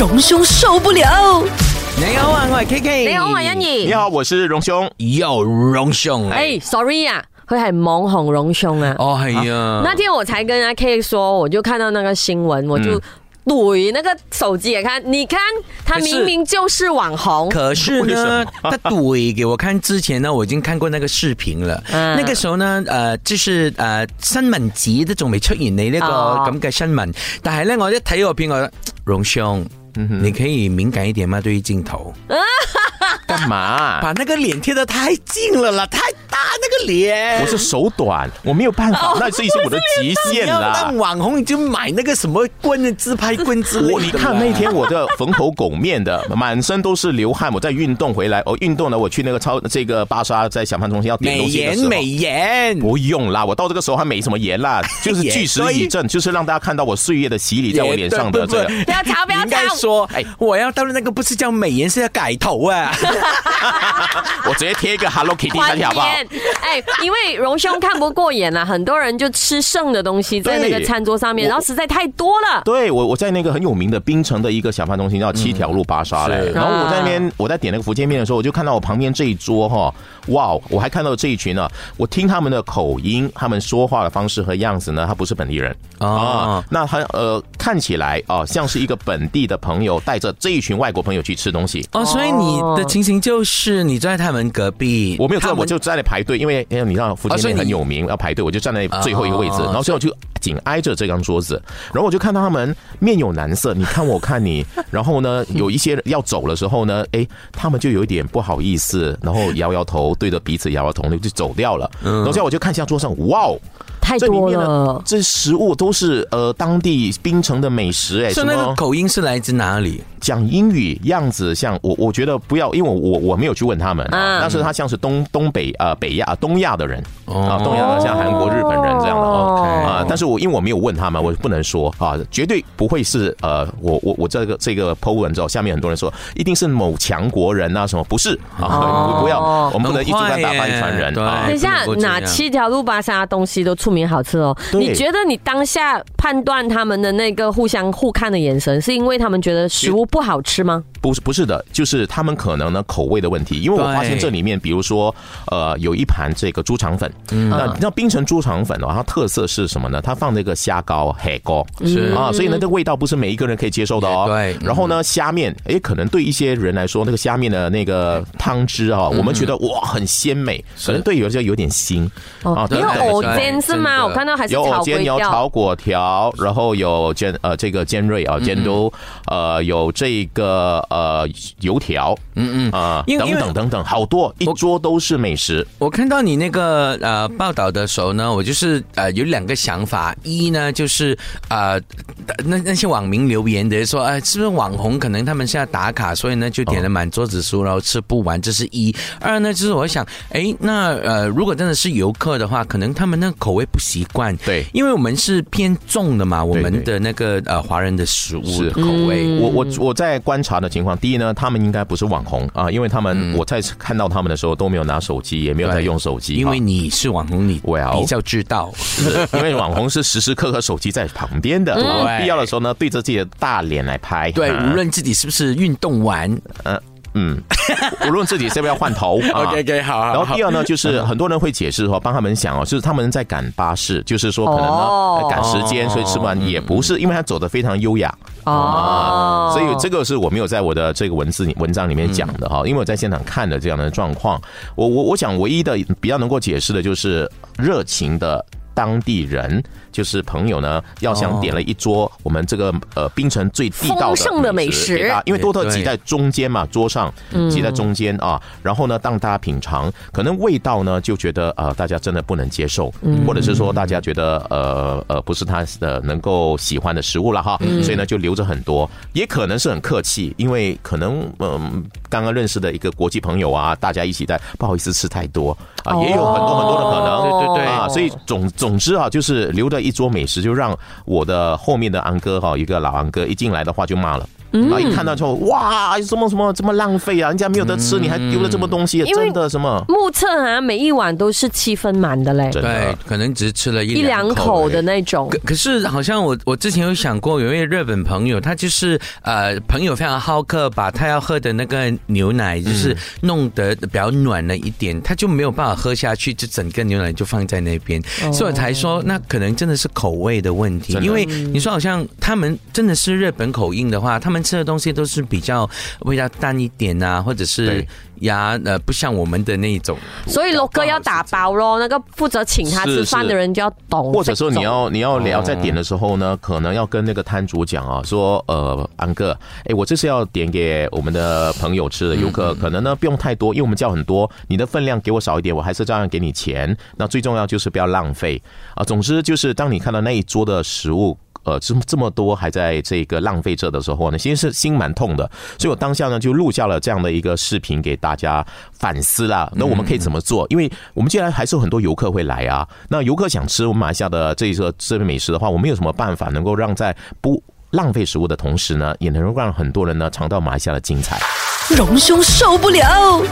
荣兄受不了！你好，我是 K K。你好，我欣怡。你好，我是荣兄。有荣兄。哎，Sorry 啊，佢很网红荣兄啊。哦，系啊。那天我才跟阿 K 说，我就看到那个新闻，我就怼那个手机也看。你看，他明明就是网红，可是呢，他怼给我看之前呢，我已经看过那个视频了。那个时候呢，呃，就是呃，新闻纸都仲未出现你呢个咁嘅新闻，但系呢，我一睇个片，我荣兄。你可以敏感一点吗？对于镜头，干嘛把那个脸贴的太近了啦？太。打那个脸！我是手短，我没有办法，那这以是我的极限了。网红已经买那个什么棍自拍棍子，我你看那天我的缝口拱面的，满身都是流汗，我在运动回来，我运动了，我去那个超这个巴莎在小贩中心要点东西美颜美颜不用啦，我到这个时候还没什么颜啦，就是巨石以证，就是让大家看到我岁月的洗礼在我脸上的这不要吵，不要调，该说哎，我要到的那个不是叫美颜，是要改头啊！我直接贴一个 Hello Kitty，好不好？哎，因为荣兄看不过眼啊，很多人就吃剩的东西在那个餐桌上面，然后实在太多了。对我，我在那个很有名的冰城的一个小贩中心叫七条路巴沙嘞，然后我在那边我在点那个福建面的时候，我就看到我旁边这一桌哈，哇，我还看到这一群呢。我听他们的口音，他们说话的方式和样子呢，他不是本地人啊。那他呃，看起来啊，像是一个本地的朋友带着这一群外国朋友去吃东西哦。所以你的情形就是你在他们隔壁，我没有在，我就在那排队，因为哎你知道福建店很有名，要排队，我就站在最后一个位置，然后我就紧挨着这张桌子，然后我就看到他们面有难色，你看我看你，然后呢，有一些要走的时候呢，哎，他们就有一点不好意思，然后摇摇头，对着彼此摇摇头，就就走掉了。然后我就看向桌上，哇，太多了，这食物都是呃当地槟城的美食，哎，这那个口音是来自哪里？讲英语样子像我，我觉得不要，因为我我没有去问他们，但是他像是东东北啊北亚东亚的人啊，东亚像韩国日本人这样的啊，但是我因为我没有问他们，我不能说啊，绝对不会是呃，我我我这个这个 p o 文之后，下面很多人说一定是某强国人呐什么，不是，啊，不要，我们不能一竹竿打翻一船人。等一下，哪七条路巴沙东西都出名好吃哦？你觉得你当下判断他们的那个互相互看的眼神，是因为他们觉得食物？不好吃吗？不是不是的，就是他们可能呢口味的问题。因为我发现这里面，比如说呃，有一盘这个猪肠粉，嗯、那那冰城猪肠粉的、话，它特色是什么呢？它放那个虾膏、海膏，是啊，所以呢，这味道不是每一个人可以接受的哦。对。然后呢，虾面，哎，可能对一些人来说，那个虾面的那个汤汁啊，我们觉得哇，很鲜美，可能对有些有点腥啊。有藕尖是吗？我看到还有有炒果条，然后有尖呃这个尖锐啊，煎都呃有。这个呃油条，嗯嗯啊，等等等等，好多一桌都是美食。我看到你那个呃报道的时候呢，我就是呃有两个想法：一呢就是呃那那些网民留言的说，哎，是不是网红？可能他们是要打卡，所以呢就点了满桌子书，然后吃不完，这是一；二呢就是我想，哎，那呃如果真的是游客的话，可能他们那口味不习惯，对，因为我们是偏重的嘛，我们的那个呃华人的食物口味，我我我。我在观察的情况，第一呢，他们应该不是网红啊，因为他们我在看到他们的时候都没有拿手机，也没有在用手机。因为你是网红，你比较知道，因为网红是时时刻刻手机在旁边的，必要的时候呢，对着自己的大脸来拍。对，无论自己是不是运动完。嗯，无论自己是不是要换头，OK OK 好。然后第二呢，就是 很多人会解释说，帮他们想哦，就是他们在赶巴士，就是说可能呢赶时间，所以不完也不是，因为他走的非常优雅啊，所以这个是我没有在我的这个文字文章里面讲的哈，因为我在现场看的这样的状况，我我我想唯一的比较能够解释的就是热情的。当地人就是朋友呢，要想点了一桌，我们这个呃，冰城最地道的美食啊，因为多特挤在中间嘛，桌上挤在中间啊，然后呢，让大家品尝，可能味道呢就觉得呃大家真的不能接受，或者是说大家觉得呃呃不是他的能够喜欢的食物了哈，所以呢就留着很多，也可能是很客气，因为可能嗯，刚刚认识的一个国际朋友啊，大家一起在不好意思吃太多啊，也有很多很多的可能，对对对，啊，所以总总。总之啊，就是留的一桌美食，就让我的后面的安哥哈，一个老安哥一进来的话就骂了。啊！一看到之后，哇！什么什么这么浪费啊？人家没有得吃，你还丢了这么东西，真的什么？目测啊，每一碗都是七分满的嘞。对，可能只是吃了一两口的那种。可是好像我我之前有想过，有一位日本朋友，他就是呃朋友非常好客把他要喝的那个牛奶就是弄得比较暖了一点，他就没有办法喝下去，就整个牛奶就放在那边。所以才说那可能真的是口味的问题，因为你说好像他们真的是日本口音的话，他们。吃的东西都是比较味道淡一点啊，或者是牙呃，不像我们的那一种，所以龙哥要打包喽。那个负责请他吃饭的人就要懂，或者说你要你要聊在点的时候呢，可能要跟那个摊主讲啊，说呃安哥，哎，我这是要点给我们的朋友吃的，游客可能呢不用太多，因为我们叫很多，你的分量给我少一点，我还是照样给你钱。那最重要就是不要浪费啊。总之就是当你看到那一桌的食物。呃，这么这么多还在这个浪费着的时候呢，其实是心蛮痛的，所以我当下呢就录下了这样的一个视频给大家反思啦。那我们可以怎么做？因为我们既然还是有很多游客会来啊，那游客想吃我们马来西亚的这一个这边美食的话，我们有什么办法能够让在不浪费食物的同时呢，也能够让很多人呢尝到马来西亚的精彩？荣兄受不了。